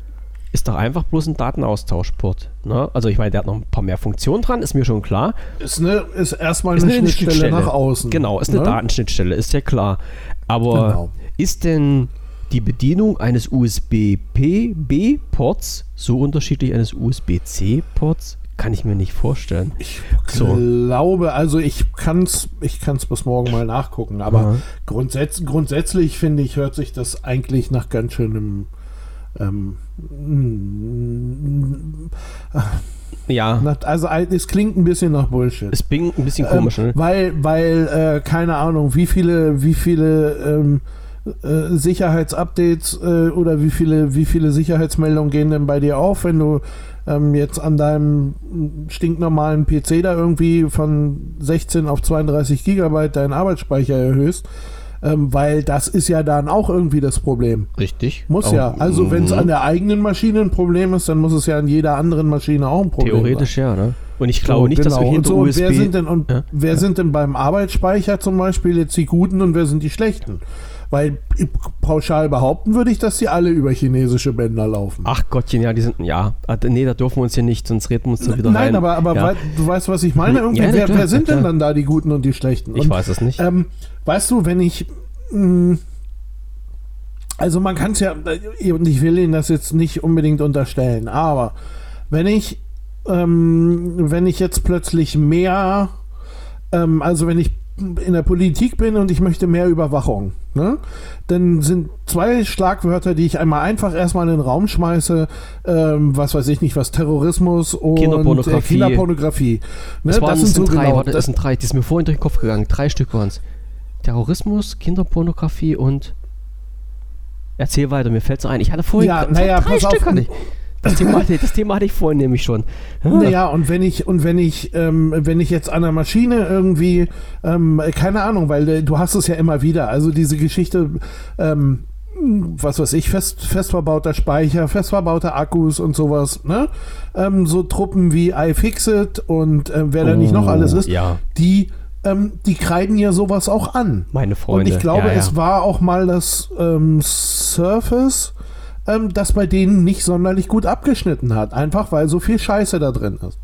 ist doch einfach bloß ein Datenaustauschport. Ne? Also ich meine, der hat noch ein paar mehr Funktionen dran, ist mir schon klar. Ist, eine, ist erstmal Ist eine, eine Schnittstelle, Schnittstelle. nach außen. Genau, ist eine ne? Datenschnittstelle, ist ja klar. Aber Genau. ist denn die Bedienung eines USB-B-Ports so unterschiedlich eines USB-C-Ports? Kann ich mir nicht vorstellen. Ich So. glaube, also ich kann es ich kann's bis morgen mal nachgucken, aber grundsätz, grundsätzlich finde ich, hört sich das eigentlich nach ganz schönem ähm, Ja, nach, also es klingt ein bisschen nach Bullshit. es bin ein bisschen komisch, ähm, ne? Weil, weil, äh, keine Ahnung, wie viele, wie viele ähm, äh, Sicherheitsupdates äh, oder wie viele, wie viele Sicherheitsmeldungen gehen denn bei dir auf, wenn du ähm, jetzt an deinem stinknormalen PC da irgendwie von 16 auf 32 Gigabyte deinen Arbeitsspeicher erhöhst? Ähm, weil das ist ja dann auch irgendwie das Problem. Richtig. Muss Oh, ja. Also wenn es mhm. an der eigenen Maschine ein Problem ist, dann muss es ja an jeder anderen Maschine auch ein Problem sein. Theoretisch ja, ne? Und ich glaube So, nicht, dass wir genau. hier und so, USB... wer sind denn und Ja. wer sind denn beim Arbeitsspeicher zum Beispiel jetzt die guten und wer sind die schlechten? Weil ich- pauschal behaupten würde ich, dass die alle über chinesische Bänder laufen. Ach Gottchen, ja, die sind... Ja, ah, nee, da dürfen wir uns hier nicht, sonst reden wir uns da wieder Nein, rein. aber, aber ja. wei- du weißt, was ich meine? Irgendwie, Ja, wer, wer sind denn dann da die guten und die schlechten? Ich und, weiß es nicht. Ähm, weißt du, wenn ich. Mh, also man kann es ja, und ich will Ihnen das jetzt nicht unbedingt unterstellen, aber wenn ich, ähm, wenn ich jetzt plötzlich mehr, ähm, also wenn ich in der Politik bin und ich möchte mehr Überwachung, ne? dann sind zwei Schlagwörter, die ich einmal einfach erstmal in den Raum schmeiße, ähm, was weiß ich nicht, was Terrorismus und Kinderpornografie. Äh, Kinderpornografie. Ne? das, waren, sind das sind so drei, genau, warte, das sind drei, die sind mir vorhin durch den Kopf gegangen. Drei Stück waren es. Terrorismus, Kinderpornografie und... Erzähl weiter, mir fällt es ein. Ich hatte vorhin... Ja, drei naja, pass Stück auf. hatte ich. Das Thema, hatte, das Thema hatte ich vorhin nämlich schon. Ah. Naja, und wenn ich, und wenn ich, ähm, wenn ich jetzt an der Maschine irgendwie, ähm, keine Ahnung, weil äh, du hast es ja immer wieder, also diese Geschichte, ähm, was weiß ich, fest, fest verbauter Speicher, fest verbaute Akkus und sowas, ne? Ähm, so Truppen wie iFixit und äh, wer da nicht noch alles ist, Oh, Ja, die, ähm, die kreiden ja sowas auch an. meine Freunde. Und ich glaube, ja, ja. es war auch mal das ähm, Surface, ähm, das bei denen nicht sonderlich gut abgeschnitten hat. Einfach weil so viel Scheiße da drin ist.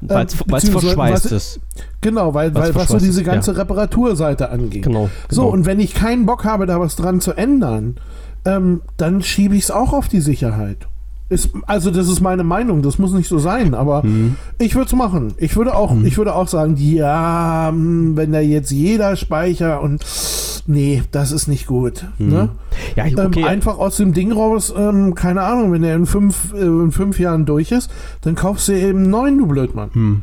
Weil es ähm, verschweißt ist. Genau, weil, weil was so diese ganze Reparaturseite angeht. Genau. So, genau. und wenn ich keinen Bock habe, da was dran zu ändern, ähm, dann schiebe ich es auch auf die Sicherheit. Ist, also das ist meine Meinung, das muss nicht so sein, aber Hm. ich würde es machen. Ich würde auch, ich würde auch sagen, ja, hm, wenn da jetzt jeder Speicher und nee, das ist nicht gut. Ne? Ja, Ähm, okay. einfach aus dem Ding raus, ähm, keine Ahnung, wenn der in fünf, äh, in fünf Jahren durch ist, dann kaufst du eben einen neuen, du Blödmann.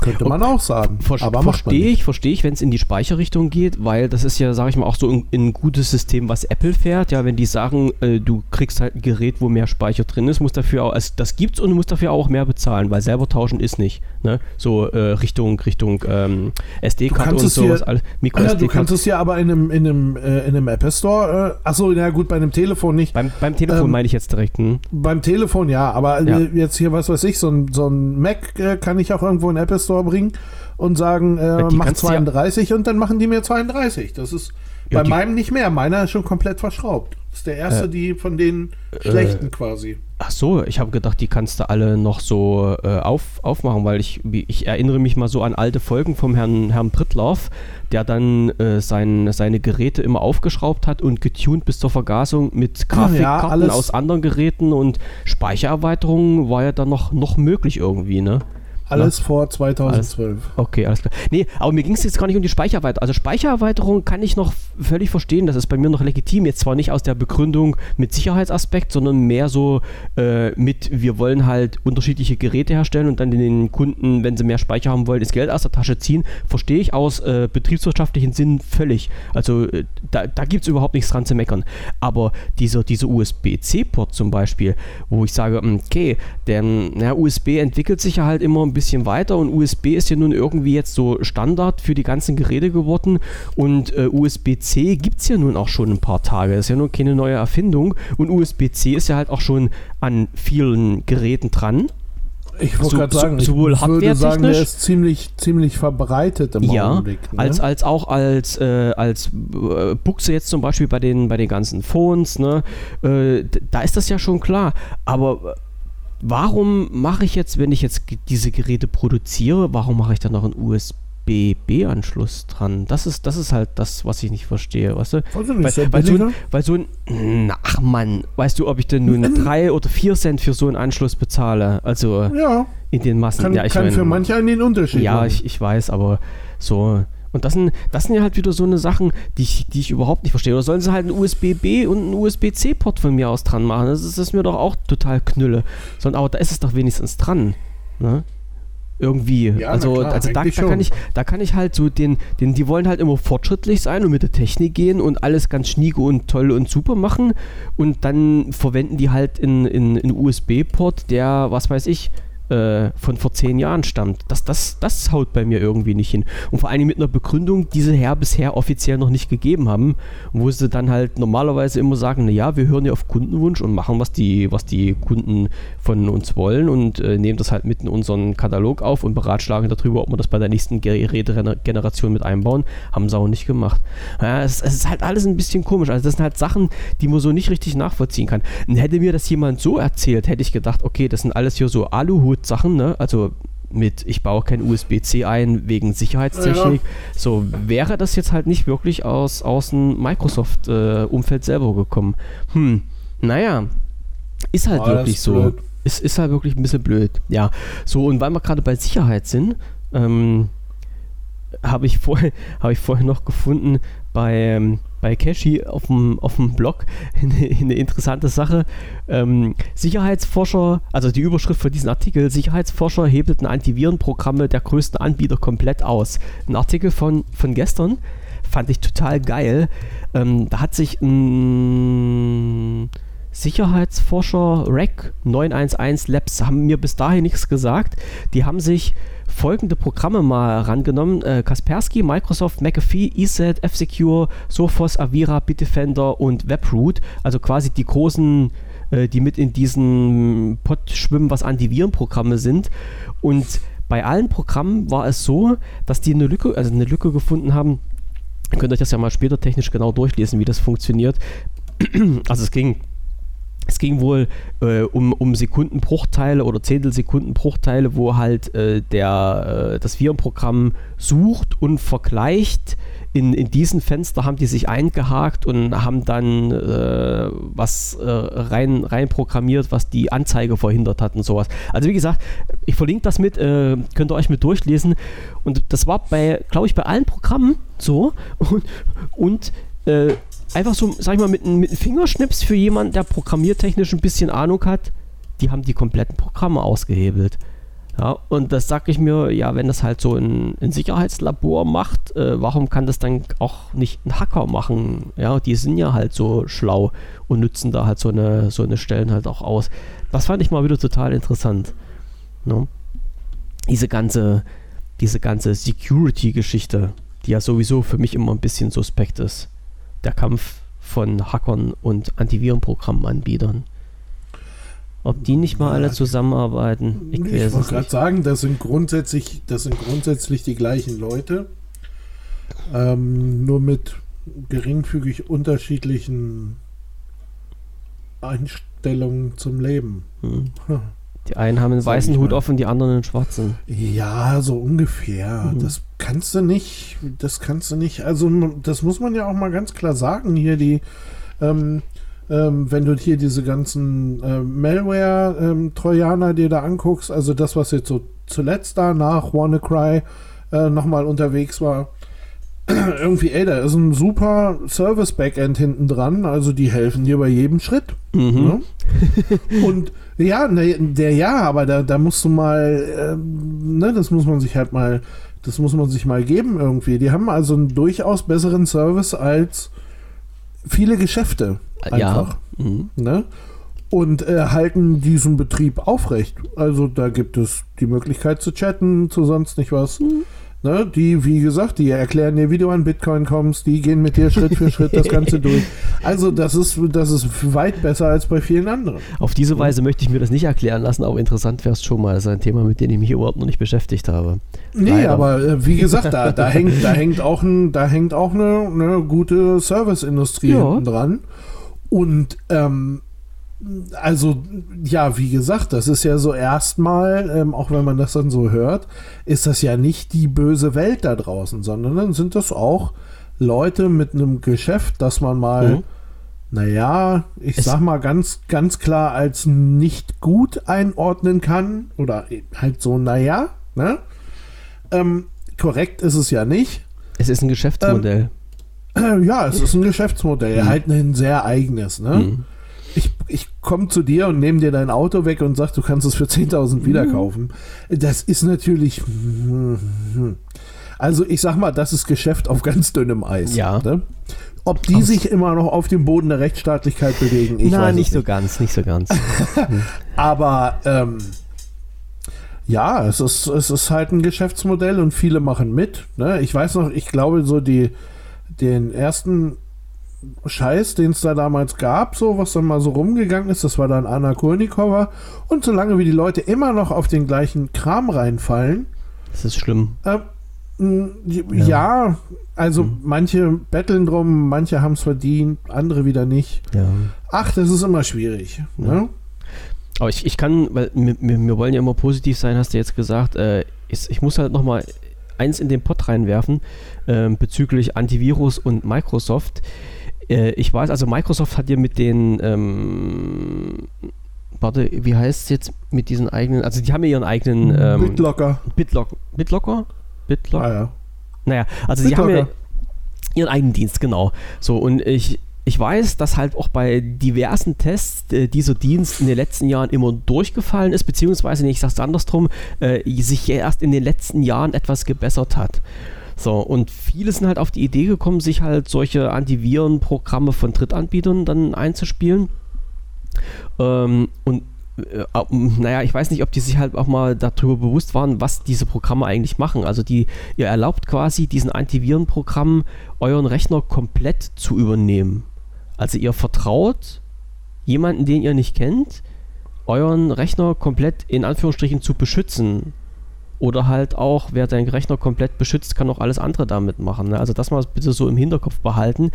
Könnte man auch sagen. Ver aber verstehe ich, verstehe ich, wenn es in die Speicherrichtung geht, weil das ist ja, sage ich mal, auch so ein, ein gutes System, was Apple fährt. Ja, wenn die sagen, äh, du kriegst halt ein Gerät, wo mehr Speicher drin ist, musst dafür auch, also das gibt's und du musst dafür auch mehr bezahlen, weil selber tauschen ist nicht. Ne? So äh, Richtung Richtung ähm, SD-Karte und sowas, all- Micro Ja, du kannst es ja aber in einem, in einem, äh, in einem Apple Store, äh, achso, na gut, bei einem Telefon nicht. Beim, beim Telefon Ähm, meine ich jetzt direkt. Hm? Beim Telefon ja, aber Ja. jetzt hier, was weiß ich, so ein, so ein Mac äh, kann ich auch irgendwo in den Apple Store bringen und sagen, äh, mach kannst du ja- 32 und dann machen die mir 32. Das ist Ja, Bei meinem nicht mehr. Meiner ist schon komplett verschraubt. Das ist der erste, äh, die von den äh, schlechten äh, quasi. Ach so, ich habe gedacht, die kannst du alle noch so äh, auf, aufmachen, weil ich, ich erinnere mich mal so an alte Folgen vom Herrn, Herrn Brittlauf, der dann äh, sein, seine Geräte immer aufgeschraubt hat und getuned bis zur Vergasung mit Grafikkarten ja, aus anderen Geräten und Speichererweiterungen war ja dann noch, noch möglich irgendwie, ne? Alles Na? vor 2012. Alles, okay, alles klar. Nee, aber mir ging es jetzt gar nicht um die Speichererweiterung. Also Speichererweiterung kann ich noch völlig verstehen. Das ist bei mir noch legitim. Jetzt zwar nicht aus der Begründung mit Sicherheitsaspekt, sondern mehr so äh, mit, wir wollen halt unterschiedliche Geräte herstellen und dann den Kunden, wenn sie mehr Speicher haben wollen, das Geld aus der Tasche ziehen. Verstehe ich aus äh, betriebswirtschaftlichen Sinn völlig. Also äh, da, da gibt es überhaupt nichts dran zu meckern. Aber dieser, dieser USB-C-Port zum Beispiel, wo ich sage, okay, der na, USB entwickelt sich ja halt immer ein bisschen bisschen weiter und USB ist ja nun irgendwie jetzt so Standard für die ganzen Geräte geworden und äh, USB-C gibt es ja nun auch schon ein paar Tage. Das ist ja nur keine neue Erfindung und USB-C ist ja halt auch schon an vielen Geräten dran. Ich wollte so, gerade sagen, sowohl ich würde sagen, der ist ziemlich, ziemlich verbreitet im ja, Augenblick. Ne? Als, als auch als, äh, als äh, Buchse jetzt zum Beispiel bei den, bei den ganzen Phones, ne? Äh, da ist das ja schon klar. Aber warum mache ich jetzt, wenn ich jetzt diese Geräte produziere, warum mache ich dann noch einen USB-B-Anschluss dran? Das ist, das ist halt das, was ich nicht verstehe, weißt du? Weil, weil, so ein, weil so ein, ach Mann, weißt du, ob ich denn nun [clears throat] drei oder vier Cent für so einen Anschluss bezahle? Also ja, in den Massen. Kann, ja, ich kann mein, für manche einen den Unterschied Ja, ich, ich weiß, aber so und das sind, das sind ja halt wieder so eine Sachen, die ich, die ich überhaupt nicht verstehe. Oder sollen sie halt einen USB-B und einen USB-C-Port von mir aus dran machen? Das ist, das ist mir doch auch total knülle. Sondern, aber da ist es doch wenigstens dran. Ne? Irgendwie. Ja, also, klar, also da, da, kann ich, da kann ich halt so den, den, die wollen halt immer fortschrittlich sein und mit der Technik gehen und alles ganz schnieke und toll und super machen. Und dann verwenden die halt in, in, in USB-Port, der, was weiß ich, äh, von vor zehn Jahren stammt. Das, das, das haut bei mir irgendwie nicht hin. Und vor allem mit einer Begründung, die sie her bisher offiziell noch nicht gegeben haben, wo sie dann halt normalerweise immer sagen, naja, wir hören ja auf Kundenwunsch und machen, was die, was die Kunden von uns wollen und äh, nehmen das halt mit in unseren Katalog auf und beratschlagen darüber, ob wir das bei der nächsten Gerätegeneration mit einbauen. Haben sie auch nicht gemacht. Ja, es, es, ist halt alles ein bisschen komisch. Also das sind halt Sachen, die man so nicht richtig nachvollziehen kann. Und hätte mir das jemand so erzählt, hätte ich gedacht, okay, das sind alles hier so Aluhut Sachen, ne? Also mit, ich baue kein USB-C ein wegen Sicherheitstechnik. Ja. So wäre das jetzt halt nicht wirklich aus, aus dem Microsoft-Umfeld äh, selber gekommen. Hm, naja, ist halt oh, wirklich so. Ist, ist halt wirklich ein bisschen blöd. Ja, so und weil wir gerade bei Sicherheit sind, ähm, habe ich, vorher, [laughs] hab ich vorher noch gefunden bei, ähm, bei Cashy auf dem, auf dem Blog [laughs] eine, interessante Sache. Ähm, Sicherheitsforscher, also die Überschrift für diesen Artikel, Sicherheitsforscher hebelten Antivirenprogramme der größten Anbieter komplett aus. Ein Artikel von, von gestern fand ich total geil. Ähm, da hat sich ein Sicherheitsforscher REC 911 Labs, haben mir bis dahin nichts gesagt. Die haben sich folgende Programme mal rangenommen. Äh, Kaspersky, Microsoft, McAfee, ESET, F-Secure, Sophos, Avira, Bitdefender und WebRoot. Also quasi die großen, äh, die mit in diesen Pot schwimmen, was Antivirenprogramme sind. Und bei allen Programmen war es so, dass die eine Lücke, also eine Lücke gefunden haben. Ihr könnt euch das ja mal später technisch genau durchlesen, wie das funktioniert. [clears throat] Also es ging es ging wohl äh, um, um Sekundenbruchteile oder Zehntelsekundenbruchteile, wo halt äh, der, äh, das Virenprogramm sucht und vergleicht. In, in diesen Fenster haben die sich eingehakt und haben dann äh, was äh, rein, rein programmiert, was die Anzeige verhindert hat und sowas. Also wie gesagt, ich verlinke das mit, äh, könnt ihr euch mit durchlesen. Und das war bei, glaube ich, bei allen Programmen so. [laughs] Und, und einfach so, sag ich mal, mit, mit einem Fingerschnips für jemanden, der programmiertechnisch ein bisschen Ahnung hat, die haben die kompletten Programme ausgehebelt. Ja, und das sag ich mir, ja, wenn das halt so ein, ein Sicherheitslabor macht, äh, warum kann das dann auch nicht ein Hacker machen? Ja, die sind ja halt so schlau und nützen da halt so eine, so eine Stellen halt auch aus. Das fand ich mal wieder total interessant. Ne? Diese ganze, diese ganze Security-Geschichte, die ja sowieso für mich immer ein bisschen suspekt ist der Kampf von Hackern und Antivirenprogrammanbietern. Ob die nicht mal alle zusammenarbeiten? Ich, ich wollte gerade sagen, das sind grundsätzlich, das sind grundsätzlich die gleichen Leute. Ähm, nur mit geringfügig unterschiedlichen Einstellungen zum Leben. Hm. [laughs] Die einen haben einen Sag weißen Hut auf und die anderen einen schwarzen. Ja, so ungefähr. Mhm. Das kannst du nicht, das kannst du nicht, also das muss man ja auch mal ganz klar sagen, hier die, ähm, ähm, wenn du hier diese ganzen äh, Malware-Trojaner dir da anguckst, also das, was jetzt so zuletzt da nach WannaCry äh, nochmal unterwegs war, [clears throat] irgendwie, ey, da ist ein super Service-Backend hinten dran, also die helfen dir bei jedem Schritt. Mhm. Ne? [laughs] Und ja, ne, der ja, aber da, da musst du mal, ähm, ne, das muss man sich halt mal, das muss man sich mal geben irgendwie. Die haben also einen durchaus besseren Service als viele Geschäfte einfach. Ja. Mhm. Ne? Und äh, halten diesen Betrieb aufrecht. Also da gibt es die Möglichkeit zu chatten, zu sonst nicht was. Ne? Die, wie gesagt, die erklären dir, wie du an Bitcoin kommst, die gehen mit dir Schritt für [laughs] Schritt das Ganze durch. Also das ist, das ist weit besser als bei vielen anderen. Auf diese Weise möchte ich mir das nicht erklären lassen, aber interessant wäre es schon mal. Das ist ein Thema, mit dem ich mich überhaupt noch nicht beschäftigt habe. Nee, Leider. aber äh, wie gesagt, da, da, [laughs] hängt, da hängt auch, ein, da hängt auch eine, eine gute Serviceindustrie Ja. dran. Und ähm, also, ja, wie gesagt, das ist ja so erstmal, ähm, auch wenn man das dann so hört, ist das ja nicht die böse Welt da draußen, sondern dann sind das auch Leute mit einem Geschäft, das man mal, Mhm. naja, ich Es- sag mal ganz, ganz klar als nicht gut einordnen kann. Oder halt so, naja, ne? Ähm, korrekt ist es ja nicht. Es ist ein Geschäftsmodell. Äh, [clears throat] ja, es ist ein Geschäftsmodell, halt ein sehr eigenes, ne? Mhm. Ich, komme zu dir und nehme dir dein Auto weg und sag, du kannst es für 10.000 wieder kaufen. Das ist natürlich. Also, ich sag mal, das ist Geschäft auf ganz dünnem Eis. Ja. Ne? Ob die sich immer noch auf dem Boden der Rechtsstaatlichkeit bewegen, ich Na, weiß nicht es so ganz, nicht so ganz. [laughs] Aber ähm, ja, es ist, es ist halt ein Geschäftsmodell und viele machen mit. Ne? Ich weiß noch, ich glaube, so die, den ersten Scheiß, den es da damals gab, so was dann mal so rumgegangen ist, das war dann Anna Kurnikova. Und solange wie die Leute immer noch auf den gleichen Kram reinfallen, Das ist schlimm. äh, mh, ja. also manche betteln drum, manche haben es verdient, andere wieder nicht. Ja. Ach, das ist immer schwierig. Ne? Aber ich, ich kann, weil wir, wir wollen ja immer positiv sein, hast du jetzt gesagt. Äh, ich, ich muss halt nochmal eins in den Pott reinwerfen ähm, bezüglich Antivirus und Microsoft. Äh, ich weiß, also Microsoft hat ja mit den, ähm, warte, wie heißt es jetzt mit diesen eigenen, also die haben ja ihren eigenen ähm, BitLocker. Bitlock, Bitlocker? Bitlock? Ah, ja. Naja, also sie haben ja BitLocker. ihren eigenen Dienst, genau. So, und ich, ich weiß, dass halt auch bei diversen Tests äh, dieser Dienst in den letzten Jahren immer durchgefallen ist, beziehungsweise, nee, ich sag's andersrum, äh, sich erst in den letzten Jahren etwas gebessert hat. So, und viele sind halt auf die Idee gekommen, sich halt solche Antivirenprogramme von Drittanbietern dann einzuspielen. Ähm, und äh, naja, ich weiß nicht, ob die sich halt auch mal darüber bewusst waren, was diese Programme eigentlich machen. Also die, ihr erlaubt quasi diesen Antivirenprogrammen euren Rechner komplett zu übernehmen. Also ihr vertraut jemanden, den ihr nicht kennt, euren Rechner komplett in Anführungsstrichen zu beschützen. Oder halt auch, wer deinen Rechner komplett beschützt, kann auch alles andere damit machen. Ne? Also das mal bitte so im Hinterkopf behalten.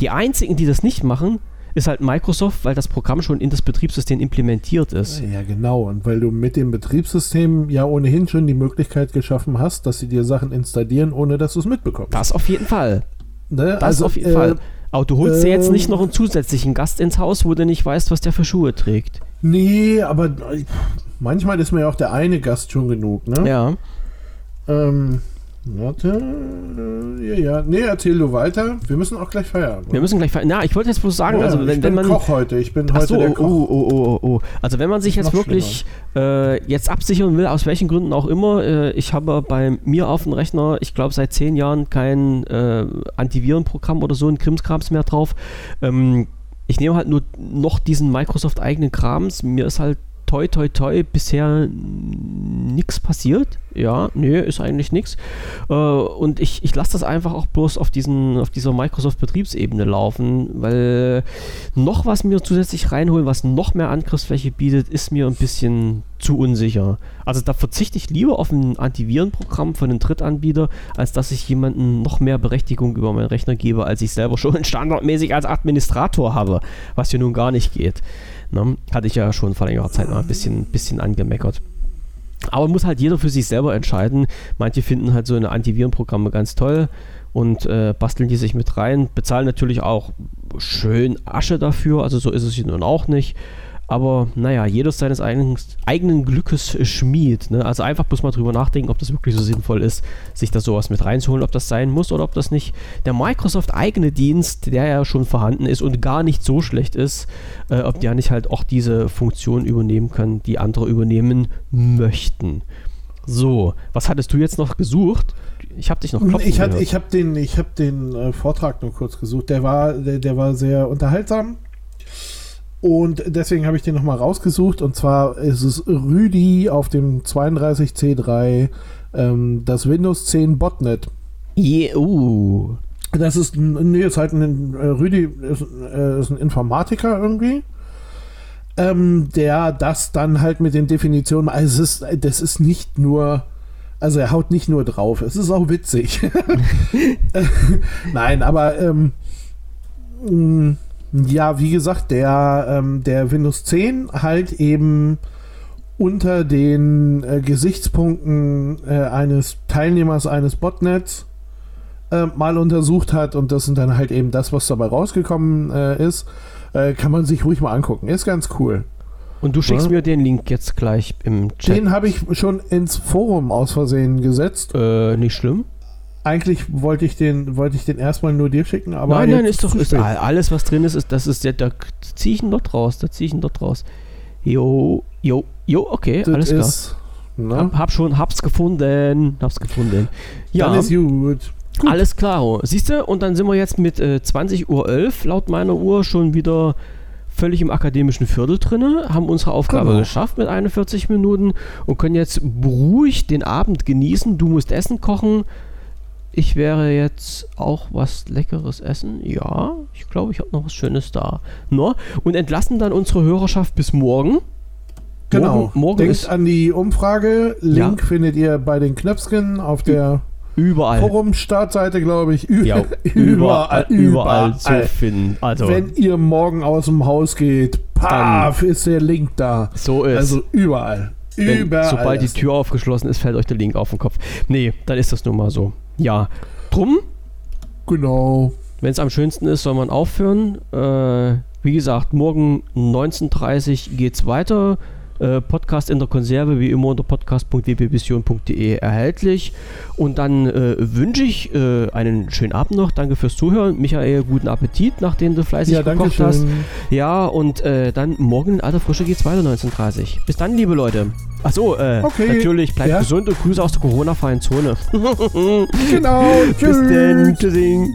Die einzigen, die das nicht machen, ist halt Microsoft, weil das Programm schon in das Betriebssystem implementiert ist. Ja, genau. Und weil du mit dem Betriebssystem ja ohnehin schon die Möglichkeit geschaffen hast, dass sie dir Sachen installieren, ohne dass du es mitbekommst. Das auf jeden Fall. Ne? Das auf jeden äh, Fall. Aber du holst dir jetzt ähm, nicht noch einen zusätzlichen Gast ins Haus, wo du nicht weißt, was der für Schuhe trägt. Nee, aber manchmal ist mir ja auch der eine Gast schon genug, ne? Ja. Ähm, warte. äh, Ja, ja. Nee, erzähl du weiter. Wir müssen auch gleich feiern. Wir müssen gleich. ver- Na, ich wollte jetzt bloß sagen, ja, also ich wenn, bin wenn man. Koch heute. Ich bin heute so, der oh, Koch. oh, oh, oh, oh. Also wenn man sich jetzt wirklich äh, jetzt absichern will, aus welchen Gründen auch immer, äh, ich habe bei mir auf dem Rechner, ich glaube seit zehn Jahren kein äh, Antivirenprogramm oder so ein Krimskrams mehr drauf. Ähm, ich nehme halt nur noch diesen Microsoft eigenen Krams. Mir ist halt toi, toi, toi, bisher nichts passiert. Ja, nö, ist eigentlich nichts. Äh, und ich, ich lasse das einfach auch bloß auf, diesen, auf dieser Microsoft-Betriebsebene laufen, weil noch was mir zusätzlich reinholen, was noch mehr Angriffsfläche bietet, ist mir ein bisschen zu unsicher. Also da verzichte ich lieber auf ein Antivirenprogramm von einem Drittanbieter, als dass ich jemandem noch mehr Berechtigung über meinen Rechner gebe, als ich selber schon [laughs] standardmäßig als Administrator habe, was hier nun gar nicht geht. Ne? Hatte ich ja schon vor längerer Zeit mal ein bisschen, bisschen angemeckert. Aber muss halt jeder für sich selber entscheiden. Manche finden halt so eine Antivirenprogramme ganz toll und äh, basteln die sich mit rein, bezahlen natürlich auch schön Asche dafür, also so ist es nun auch nicht. Aber naja, jeder seines eigenen, eigenen Glückes Schmied. Ne? Also einfach muss man drüber nachdenken, ob das wirklich so sinnvoll ist, sich da sowas mit reinzuholen, ob das sein muss oder ob das nicht der Microsoft-eigene Dienst, der ja schon vorhanden ist und gar nicht so schlecht ist, äh, ob der nicht halt auch diese Funktion übernehmen kann, die andere übernehmen möchten. So, was hattest du jetzt noch gesucht? Ich habe dich noch klopfen Ich, ich habe den, ich hab den äh, Vortrag nur kurz gesucht. Der war, der, der war sehr unterhaltsam. Und deswegen habe ich den nochmal rausgesucht. Und zwar ist es Rüdi auf dem 32C3, ähm, das Windows 10 Botnet. Yeah, uh. Das ist, nee, ist halt ein, äh, Rüdi ist, äh, ist, ein Informatiker irgendwie. Ähm, der das dann halt mit den Definitionen, also es ist, das ist nicht nur, also er haut nicht nur drauf, es ist auch witzig. [laughs] [laughs] Nein, aber ähm, ja, wie gesagt, der, ähm, der Windows 10 halt eben unter den äh, Gesichtspunkten äh, eines Teilnehmers eines Botnets äh, mal untersucht hat und das sind dann halt eben das, was dabei rausgekommen äh, ist, äh, kann man sich ruhig mal angucken. Ist ganz cool. Und du schickst ja? mir den Link jetzt gleich im Chat. Den habe ich schon ins Forum aus Versehen gesetzt. Äh, nicht schlimm. Eigentlich wollte ich den, wollte ich den erstmal nur dir schicken, aber. Nein, nein, ist doch ist alles, was drin ist, ist das ist der, da ziehe ich ihn dort raus, da ziehe ich ihn dort raus. Jo, jo, jo, okay, das alles klar. Ist, ne? hab, hab, schon, hab's gefunden, hab's gefunden. Ja, Dann ist gut. gut. Alles klar. Siehst du, und dann sind wir jetzt mit äh, 20.11 Uhr laut meiner Uhr schon wieder völlig im akademischen Viertel drin, haben unsere Aufgabe genau. geschafft mit 41 Minuten und können jetzt beruhigt den Abend genießen. Du musst Essen kochen, ich wäre jetzt auch was Leckeres essen. Ja, ich glaube, ich habe noch was Schönes da. No? Und entlassen dann unsere Hörerschaft bis morgen. Genau. Morgen, morgen Denkt ist an die Umfrage. Link ja. findet ihr bei den Knöpfchen auf der überall. Forum-Startseite, glaube ich. Ü ja, [laughs] überall, überall, überall zu finden. Also, Wenn ihr morgen aus dem Haus geht, paf, ist der Link da. So ist. Also überall. Wenn, überall. Sobald die Tür aufgeschlossen ist, fällt euch der Link auf den Kopf. Nee, dann ist das nun mal so. Ja, drum. Genau. Wenn es am schönsten ist, soll man aufhören. Äh, wie gesagt, morgen 19.30 Uhr geht es weiter. Äh, Podcast in der Konserve, wie immer unter podcast.wbvision.de erhältlich. Und dann äh, wünsche ich äh, einen schönen Abend noch. Danke fürs Zuhören. Michael, guten Appetit, nachdem du fleißig ja, gekocht hast. Ja, und äh, dann morgen in alter Frische geht es weiter 19.30 Bis dann, liebe Leute. Achso, äh, okay. natürlich, bleibt ja. gesund und Grüße aus der Corona-freien Zone. [laughs] genau, tschüss. Bis dann, tschüssing.